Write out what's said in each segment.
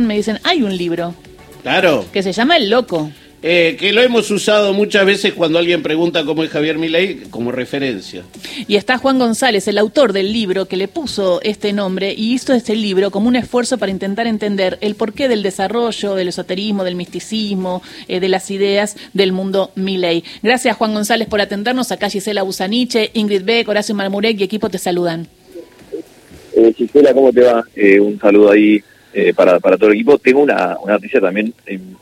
me dicen, hay un libro Claro, que se llama El Loco. eh, que lo hemos usado muchas veces cuando alguien pregunta cómo es Javier Milei como referencia. Y está Juan González, el autor del libro, que le puso este nombre y hizo este libro como un esfuerzo para intentar entender el porqué del desarrollo, del esoterismo, del misticismo, eh, de las ideas del mundo Milei. Gracias Juan González por atendernos. Acá Gisela Busaniche, Ingrid Beck, Horacio Marmurek y equipo te saludan. Eh, Gisela, ¿cómo te va? Eh, un saludo ahí eh, para, para todo el equipo. Tengo una, una noticia también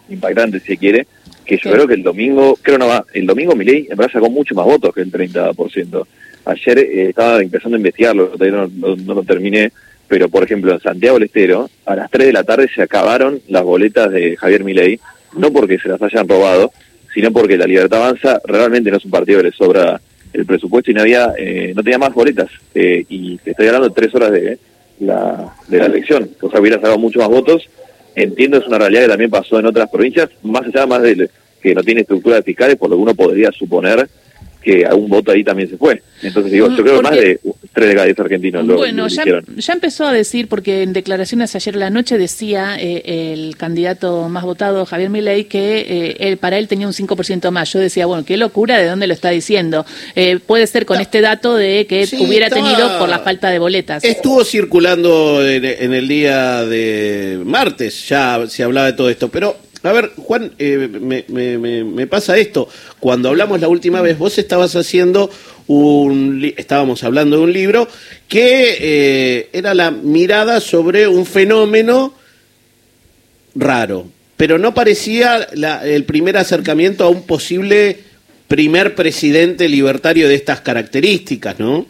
impactante, si se quiere, que yo creo que el domingo, creo no va, el domingo Milei en verdad sacó mucho más votos que el 30%. Ayer eh, estaba empezando a investigarlo, todavía no, no- no lo terminé, pero por ejemplo en Santiago del Estero, a las 3 de la tarde se acabaron las boletas de Javier Milei, no porque se las hayan robado, sino porque la Libertad Avanza realmente no es un partido que le sobra el presupuesto y no había, eh, no tenía más boletas. Eh, y te estoy hablando de tres horas de la, de la elección, o sea, hubiera sacado mucho más votos. Entiendo, es una realidad que también pasó en otras provincias, más allá más de que no tiene estructuras fiscales, por lo que uno podría suponer que algún voto ahí también se fue. Entonces digo, yo creo que más de tres de cada diez argentinos lo, bueno, lo ya, ya empezó a decir, porque en declaraciones ayer a la noche decía eh, el candidato más votado, Javier Milei, que eh, él, para él tenía un 5% más. Yo decía, bueno, qué locura, ¿de dónde lo está diciendo? Eh, puede ser con este dato de que Sí, hubiera estaba- tenido por la falta de boletas. Estuvo circulando en, en el día de martes, ya se hablaba de todo esto, pero a ver, Juan, eh, me, me- me- pasa esto. Cuando hablamos la última vez, vos estabas haciendo un, estábamos hablando de un libro que eh, era la mirada sobre un fenómeno raro, pero no parecía la- el primer acercamiento a un posible primer presidente libertario de estas características, ¿no?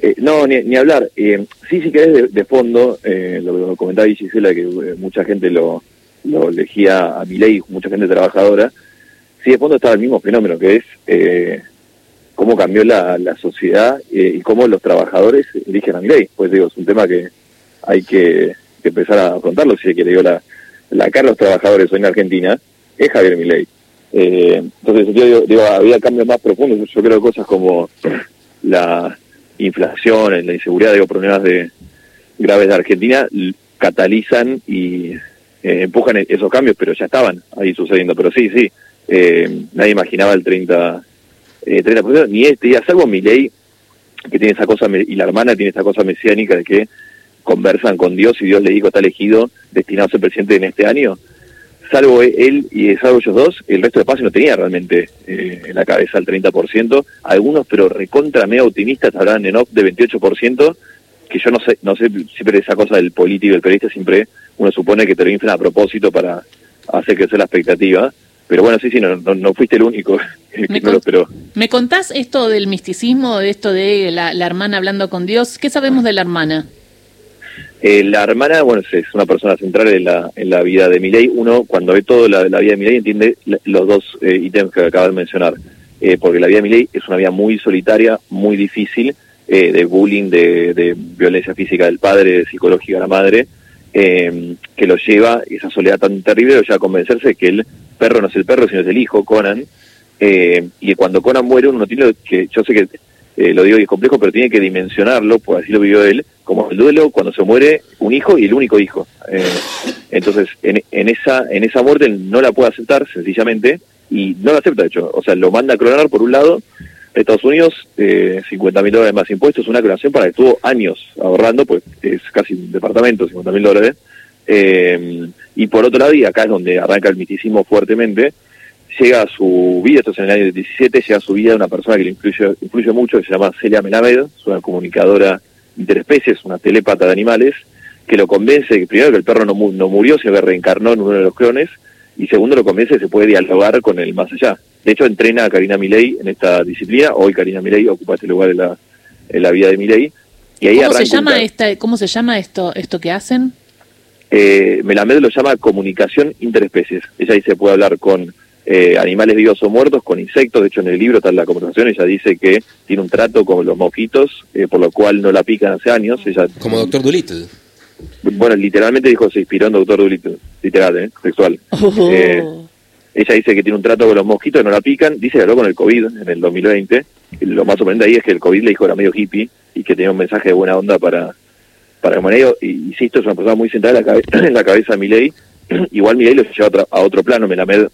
Eh, no, ni, ni hablar. Eh, sí, si querés de, de fondo, eh, lo, lo comentaba Gisela, que eh, mucha gente lo, lo elegía a Milei, mucha gente trabajadora. Sí, de fondo estaba el mismo fenómeno, que es eh, cómo cambió la, la sociedad eh, y cómo los trabajadores eligen a Milei. Pues digo, es un tema que hay que, que empezar a afrontarlo, si se quiere. Digo, la, la cara de los trabajadores hoy en Argentina es Javier Milei. Eh, entonces, yo digo, digo, había cambios más profundos. Yo creo que cosas como la inflación, la inseguridad, digo, problemas de graves de Argentina catalizan y eh, empujan e- esos cambios, pero ya estaban ahí sucediendo. Pero sí, sí, eh, nadie imaginaba el 30, eh, 30%, ni este, y salvo Milei, que tiene esa cosa, y la hermana tiene esa cosa mesiánica de que conversan con Dios y Dios le dijo está elegido, destinado a ser presidente en este año. Salvo él y salvo ellos dos, el resto de espacio no tenía realmente eh, en la cabeza el 30%. Algunos, pero recontra mega optimistas, hablaban en off de 28%, que yo no sé, no sé, siempre esa cosa del político y del periodista, siempre uno supone que te lo inflan a propósito para hacer crecer la expectativa. Pero bueno, sí, sí, no, no, no fuiste el único que Me no lo esperó. ¿Me contás esto del misticismo, de esto de la, la hermana hablando con Dios? ¿Qué sabemos de la hermana? Eh, la hermana, bueno, es, una persona central en la, en la vida de Milei. Uno, cuando ve todo la, la vida de Milei, entiende los dos eh, ítems que acabas de mencionar. Eh, porque la vida de Milei es una vida muy solitaria, muy difícil, eh, de bullying, de, de violencia física del padre, de psicológica de la madre, eh, que lo lleva, esa soledad tan terrible, lo lleva a convencerse que el perro no es el perro, sino es el hijo, Conan. Eh, y cuando Conan muere, uno tiene que, yo sé que eh, lo digo y es complejo, pero tiene que dimensionarlo, pues así lo vivió él, como el duelo cuando se muere un hijo y el único hijo. Eh, entonces, en, en esa en esa muerte él no la puede aceptar, sencillamente, y no la acepta, de hecho. O sea, lo manda a clonar por un lado, Estados Unidos, eh, 50 mil dólares más impuestos, una clonación para que estuvo años ahorrando, pues es casi un departamento, 50 mil dólares. Eh, y por otro lado, y acá es donde arranca el misticismo fuertemente, llega a su vida, esto es en el año 17, llega a su vida una persona que le influye, influye mucho, que se llama Celia Melamed, es una comunicadora interespecies, una telépata de animales, que lo convence, que primero que el perro no, no murió, que reencarnó en uno de los clones, y segundo lo convence que se puede dialogar con el más allá. De hecho, entrena a Karina Milei en esta disciplina, hoy Karina Milei ocupa este lugar en la, en la vida de Milei, y ahí ¿Cómo se un llama esta, cómo se llama esto, esto que hacen? Eh, Melamed lo llama comunicación interespecies. Ella dice puede hablar con eh, animales vivos o muertos, con insectos. De hecho, en el libro está en la conversación. Ella dice que tiene un trato con los mosquitos, eh, por lo cual no la pican hace años. Ella, Como Doctor Dolittle. Bueno, literalmente dijo se inspiró en Doctor Dolittle, literal, ¿eh? Sexual. Oh. Eh, ella dice que tiene un trato con los mosquitos, no la pican. Dice que habló con el COVID en el 2020. Y Lo más sorprendente ahí es que el COVID le dijo que era medio hippie y que tenía un mensaje de buena onda para para Milei, insisto, es una persona muy central en la, cabeza, en la cabeza de Milei, igual Milei lo lleva a otro, a otro plano, Melamed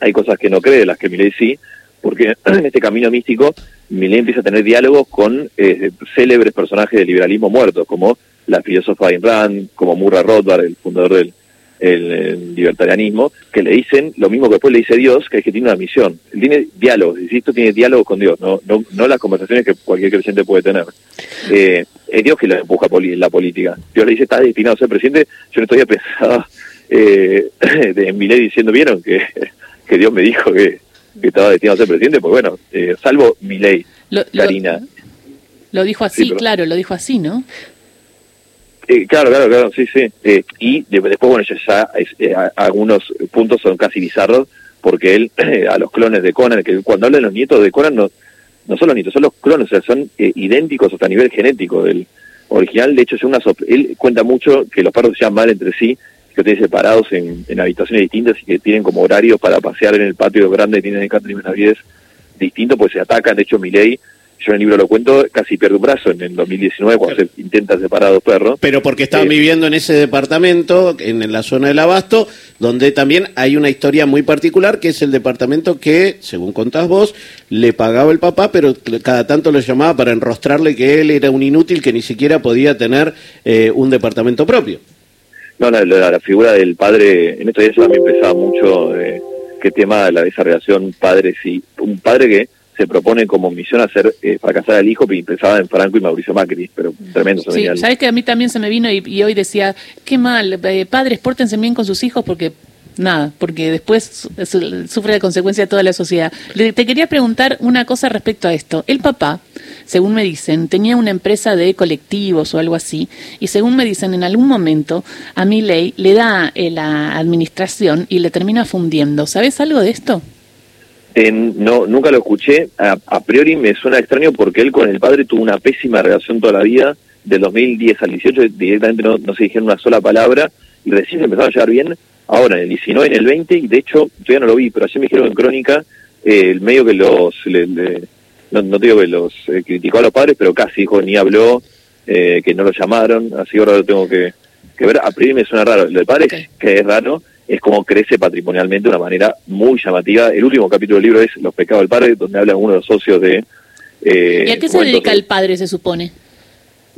hay cosas que no cree, las que Milei sí, porque en este camino místico Milei empieza a tener diálogos con eh, célebres personajes del liberalismo muertos, como la filósofa Ayn Rand, como Murray Rothbard, el fundador del el, libertarianismo, que le dicen lo mismo que después le dice Dios, que es que tiene una misión. Él tiene diálogos, insisto, tiene diálogos con Dios, no, no, no las conversaciones que cualquier creyente puede tener. Eh, es Dios que le empuja la política. Dios le dice, está destinado a ser presidente. Yo no estoy pensado eh, en Milei diciendo, ¿vieron? Que, que Dios me dijo que, estaba destinado a ser presidente, pues bueno, eh, salvo Milei, Karina. Lo, dijo así, claro, lo dijo así, ¿no? Eh, claro, claro, claro, sí, sí. Eh, y después, bueno, ya, eh, algunos puntos son casi bizarros, porque él, a los clones de Conan, que cuando hablan los nietos de Conan, no, no son los nietos, son los clones, o sea, son idénticos hasta a nivel genético del original. De hecho, es una él cuenta mucho que los perros se llaman mal entre sí, que tienen separados en, en, habitaciones distintas y que tienen como horarios para pasear en el patio grande, tienen en Catherine Benavides distinto, pues se atacan. De hecho, Miley yo en el libro lo cuento, casi pierde un brazo en el 2019 cuando se intenta separar a dos perros. Pero porque estaban eh, viviendo en ese departamento, en, la zona del Abasto, donde también hay una historia muy particular, que es el departamento que, según contás vos, le pagaba el papá, pero cada tanto lo llamaba para enrostrarle que él era un inútil que ni siquiera podía tener eh, un departamento propio. No, la, figura del padre, en estos días también pesaba mucho eh, qué tema la, esa relación padre-sí. Un padre que se propone como misión hacer eh, fracasar al hijo y pensaba en Franco y Mauricio Macri, pero tremendo. Sí, sabes que a mí también se me vino y, hoy decía, qué mal, eh, padres, pórtense bien con sus hijos porque nada, porque después sufre la consecuencia toda la sociedad. te quería preguntar una cosa respecto a esto. El papá, según me dicen, tenía una empresa de colectivos o algo así, y según me dicen, en algún momento a mi ley le da eh, la administración y le termina fundiendo. ¿Sabes algo de esto? no, nunca lo escuché. A, priori me suena extraño porque él con el padre tuvo una pésima relación toda la vida. Del 2010 al 18 directamente no, se dijeron una sola palabra y recién empezaron a llevar bien. Ahora, en el 19, en el 20, y de hecho, todavía no lo vi, pero ayer me dijeron en Crónica, eh, el medio que los, no, no, digo que los eh, criticó a los padres, pero casi dijo, ni habló, eh, que no lo llamaron, así ahora lo tengo que, ver. A priori me suena raro. Lo del padre, que es raro, es como crece patrimonialmente de una manera muy llamativa. El último capítulo del libro es Los pecados del padre, donde habla uno de los socios de... Eh, ¿Y a qué se dedica el padre, se supone?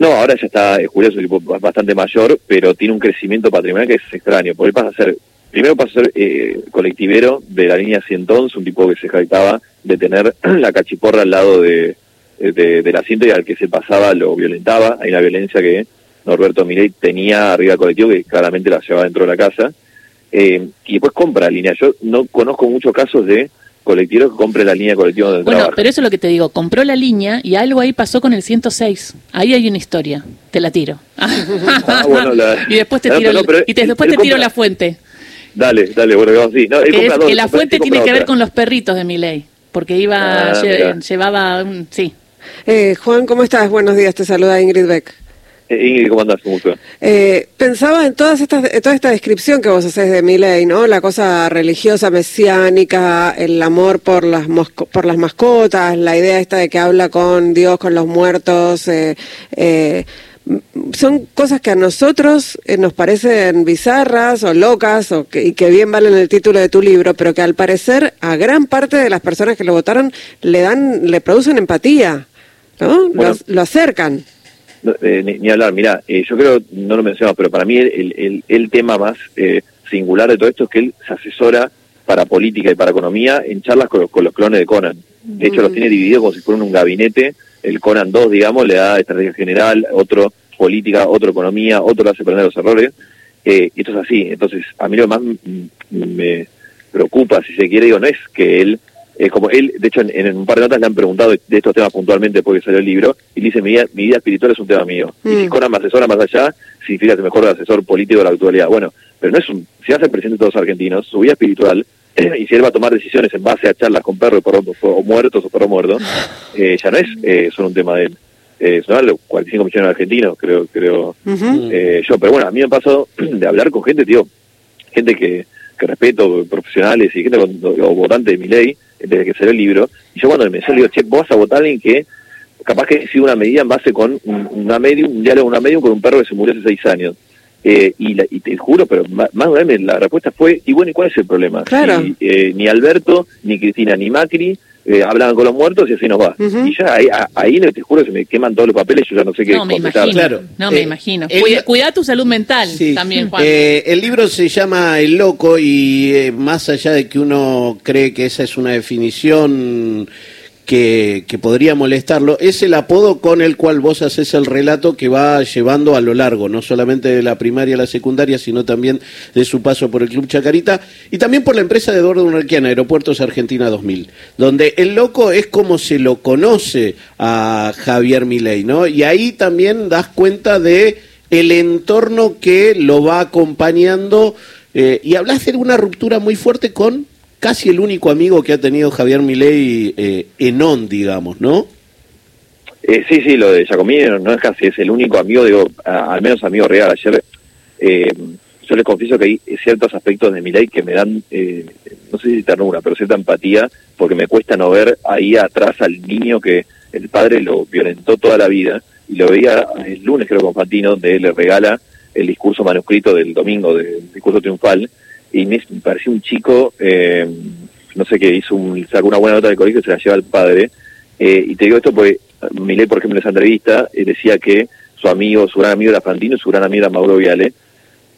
No, ahora ya está, eh, Julio es un tipo bastante mayor, pero tiene un crecimiento patrimonial que es extraño, porque pasa a ser, primero pasa a ser eh, colectivero de la línea Cientons, un tipo que se jactaba de tener la cachiporra al lado de, del asiento y al que se pasaba lo violentaba. Hay una violencia que Norberto Mirey tenía arriba del colectivo que claramente la llevaba dentro de la casa eh, y después compra línea. Yo no conozco muchos casos de colectivos que compren la línea colectiva del Bueno, pero eso es lo que te digo, compró la línea y algo ahí pasó con el 106. Ahí hay una historia, te la tiro. Ah, y después te tiro, y después te tiro la fuente. Dale, dale, bueno, sí. No, que, la fuente tiene que ver con los perritos de mi ley, porque iba, ah, llevaba, un, sí. Eh, Juan, ¿cómo estás? Buenos días, te saluda Ingrid Beck. Eh, Ingrid, ¿cómo andás? Eh, pensaba en todas estas, toda esta descripción que vos haces de mi ley, ¿no? La cosa religiosa, mesiánica, el amor por las, por las mascotas, la idea esta de que habla con Dios, con los muertos. Eh, eh son cosas que a nosotros nos parecen bizarras o locas o que, y que bien valen el título de tu libro, pero que al parecer a gran parte de las personas que lo votaron le dan, le producen empatía, ¿no? lo acercan. Eh, ni, hablar, mira, eh, yo creo, no lo mencionamos, pero para mí el, el, el tema más eh, singular de todo esto es que él se asesora para política y para economía en charlas con los, con los clones de Conan. De hecho, los tiene divididos como si fueran un gabinete. El Conan 2, digamos, le da estrategia general, otro política, otro economía, otro le hace aprender los errores. Eh, y esto es así. Entonces, a mí lo más me preocupa, si se quiere, digo, no es que él eh, como él, de hecho, en, un par de notas le han preguntado de, estos temas puntualmente porque salió el libro, y dice, mi vida, mi vida espiritual es un tema mío. Y si mm. Conan me asesora más allá, significa que mejor asesor político de la actualidad. Bueno, pero no es un, si hace el presidente de todos los argentinos, su vida espiritual, y si él va a tomar decisiones en base a charlas con perros o, muertos o perros muertos, eh, ya no es eh, solo un tema de él. Eh, son 45 millones de argentinos, creo, creo eh, yo. Pero bueno, a mí me ha pasado de hablar con gente, tío, gente que, que respeto, profesionales y gente con, o votantes de mi ley, desde que salió el libro, y yo cuando me salió, che, vos vas a votar a alguien que capaz que sido una medida en base con un, una medium, un diálogo una medium con un perro que se murió hace seis años. Eh, y, la- y te juro, pero ma- más de una vez la respuesta fue, y bueno, ¿y cuál es el problema? Claro. Eh, ni Alberto, ni Cristina, ni Macri eh, hablaban con los muertos y así nos va. Ujú. Y ya ahí, a- ahí te juro, se me queman todos los papeles, yo ya no sé qué No, me contestar. imagino. Claro. No, me Eh, imagino. el- Cuida, cuida tu salud mental Sí. también, Juan. Eh, el libro se llama El Loco y eh, más allá de que uno cree que esa es una definición que, podría molestarlo, es el apodo con el cual vos haces el relato que va llevando a lo largo, no solamente de la primaria a la secundaria, sino también de su paso por el Club Chacarita y también por la empresa de Eduardo Unarquiana, Aeropuertos Argentina 2000, donde el loco es como se lo conoce a Javier Milei, ¿no? Y ahí también das cuenta de el entorno que lo va acompañando eh, y hablas de una ruptura muy fuerte con casi el único amigo que ha tenido Javier Milei eh, en on, digamos, ¿no? Eh, sí, sí, lo de Giacomini no, es casi, es el único amigo, digo, al menos amigo real. Ayer eh, yo les confieso que hay ciertos aspectos de mi ley que me dan, eh, no sé si ternura, pero cierta empatía, porque me cuesta no ver ahí atrás al niño que el padre lo violentó toda la vida, y lo veía el lunes creo con Fantino, donde él le regala el discurso manuscrito del domingo, del discurso triunfal, y me, pareció un chico, eh, no sé qué, hizo un, sacó una buena nota del colegio se la lleva al padre, eh, y te digo esto porque Milei, por ejemplo, en esa entrevista eh, decía que su amigo, su gran amigo era Fantino y su gran amiga era Mauro Viale,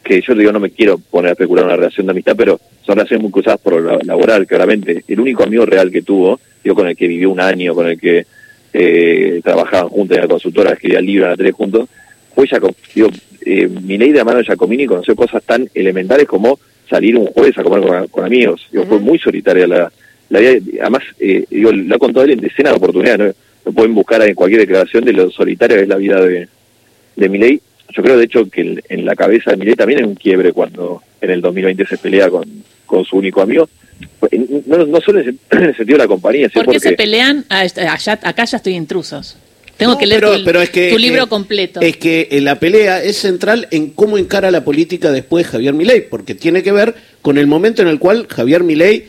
que yo digo, no me quiero poner a especular una relación de amistad, pero son relaciones muy cruzadas por lo laboral, claramente. El único amigo real que tuvo, digo, con el que vivió un año, con el que eh, trabajaban juntos en la consultora, escribía libros la tele juntos, fue Jacob, digo, eh, de la mano de Giacomini conoció cosas tan elementales como salir un jueves a comer con, con amigos. Digo, Fue muy solitaria la, la vida. Además, eh, digo, lo ha contado él en decenas de oportunidades. ¿no? Lo pueden buscar en cualquier declaración de lo solitaria que es la vida de, de Milei. Yo creo, de hecho, que en, en la cabeza de Milei también hay un quiebre cuando en el 2020 se pelea con, con su único amigo. No, no solo en el, en el sentido de la compañía, sino ¿Por qué porque... se pelean? Ah, est- allá- acá ya estoy intrusos. Tengo No, que leer pero- tu, pero es que, tu libro eh, completo. Es que eh, la pelea es central en cómo encara la política después Javier Milei, porque tiene que ver con el momento en el cual Javier Milei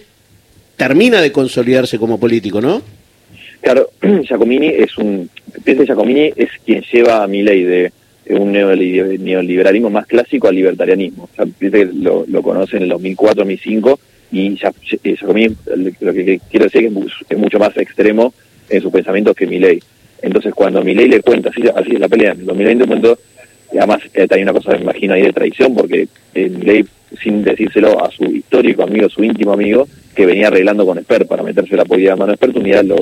termina de consolidarse como político, ¿no? Claro, Giacomini es un... Piensa Giacomini es quien lleva a Milei de un neoliber- neoliberalismo más clásico al libertarianismo. O sea, piensa que lo, lo conoce en el 2004-2005 y ya- eh, Giacomini, lo que quiero decir es que es mu- es mucho más extremo en sus pensamientos que Milei. Entonces, cuando Milei le cuenta, así, así es la pelea, en el 2020 cuento, y además eh, también una cosa me imagino ahí de traición, porque eh, Milei, sin decírselo a su histórico amigo, su íntimo amigo, que venía arreglando con Esper para meterse la política de mano Esper, un día lo,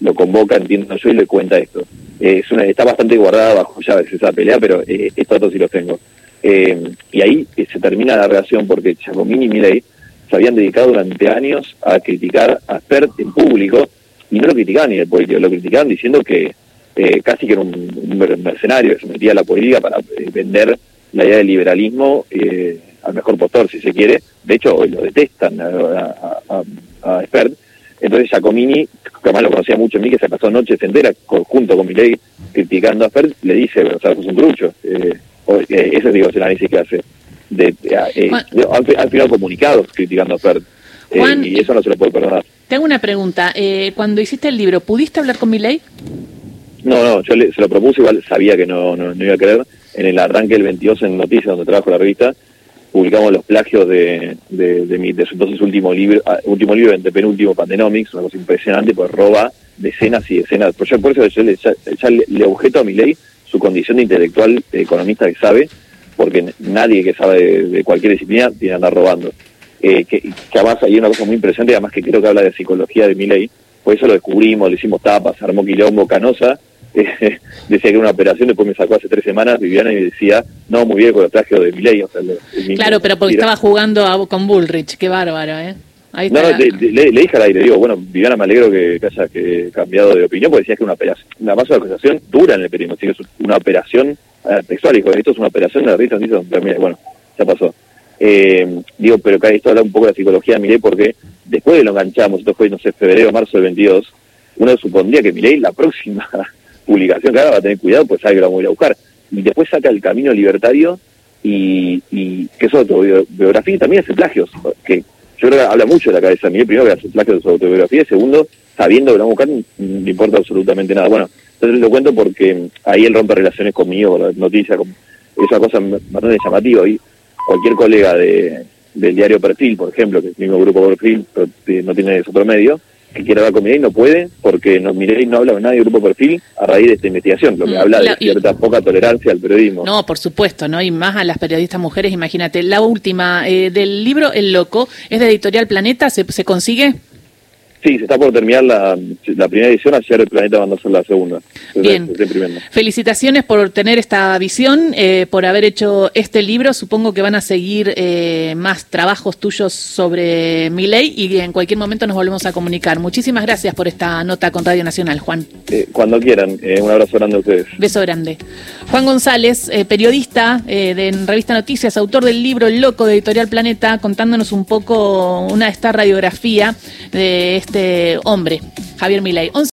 lo convoca, entiendo yo, y le cuenta esto. Eh, es una, está bastante guardada bajo llaves esa pelea, pero eh, estos datos sí los tengo. Y ahí se termina la relación porque Giacomini y Milei se habían dedicado durante años a criticar a Spert en público y no lo criticaban ni el político, lo criticaban diciendo que eh, casi que era un, un mercenario que se metía a la política para eh, vender la idea del liberalismo eh, al mejor postor, si se quiere. De hecho, hoy lo detestan a, a, a, a Spert. Entonces Giacomini, que además lo conocía mucho en mí, que se pasó noches enteras con- junto con Milei criticando a Spert, le dice, o sea, sos un trucho. Eh, o- eh, ese digo, es el análisis que hace. De, eh, de- al, al final comunicados criticando a Spert. Juan- y eso no se lo puede perdonar. Te hago una pregunta. Eh, cuando hiciste el libro, ¿pudiste hablar con Milei? No, no, yo le- se lo propuse, igual sabía que no, no, iba a creer. En el arranque del 22 en Noticias, donde trabajo la revista, publicamos los plagios de, de, de mi de su entonces último libro, ah, último libro, penúltimo Pandenomics, una cosa impresionante, pues roba decenas y decenas. Por, yo- por eso yo le, ya, le, objeto a mi ley su condición de intelectual economista que sabe, porque nadie que sabe de, de cualquier disciplina tiene que andar robando. Eh, que, que además hay una cosa muy impresionante, además que creo que habla de psicología de mi ley, por eso lo descubrimos, le hicimos tapas, armó quilombo, canosa, eh, decía que era una operación, después me sacó hace tres semanas Viviana y decía, no, muy bien con el plagio de Milei. O sea, Claro, pero porque estaba jugando a- con Bullrich. Qué bárbaro, ¿eh? Ahí No, no, le, le- le dije al aire, digo, bueno, Viviana, me alegro que, que haya que cambiado de opinión, porque decías que una operación, una más una acusación dura en el periodismo, así que es una operación textual, dijo, esto es una operación de la mira, bueno, ya pasó. Eh, digo, pero que esto habla un poco de la psicología de Milei, porque después de lo enganchamos, esto fue, no sé, febrero, marzo del 22, uno supondría que Milei, la próxima publicación que haga, va a tener cuidado, pues sabe lo vamos a ir a buscar. Y después saca el camino libertario y, y que es autobiografía y también hace plagios, que yo creo que habla mucho de la cabeza de primero que hace plagios de su autobiografía y segundo, sabiendo que lo vamos a buscar, no importa absolutamente nada. Bueno, Entonces lo cuento porque ahí él rompe relaciones conmigo, con la noticia, con esa cosa bastante llamativa. Y cualquier colega de, del diario Perfil, por ejemplo, que es el mismo grupo Perfil, pero no tiene otro medio, que quiere hablar con Milei no puede porque no, Milei no habla con nadie del grupo Perfil a raíz de esta investigación, lo que Mm, habla la- de cierta poca tolerancia al periodismo. No, por supuesto, ¿no? Y más a las periodistas mujeres, imagínate. La última eh, del libro El Loco es de Editorial Planeta, ¿se, se consigue? Sí, se está por terminar la, la primera edición, ayer el planeta mandó a hacer la segunda. Se- Bien. Felicitaciones por tener esta visión, eh, por haber hecho este libro. Supongo que van a seguir eh, más trabajos tuyos sobre mi ley y en cualquier momento nos volvemos a comunicar. Muchísimas gracias por esta nota con Radio Nacional, Juan. Eh, cuando quieran, un abrazo grande a ustedes. Beso grande. Juan González, periodista de Revista Noticias, autor del libro El Loco de Editorial Planeta, contándonos un poco una esta radiografía de hombre, Javier Milei.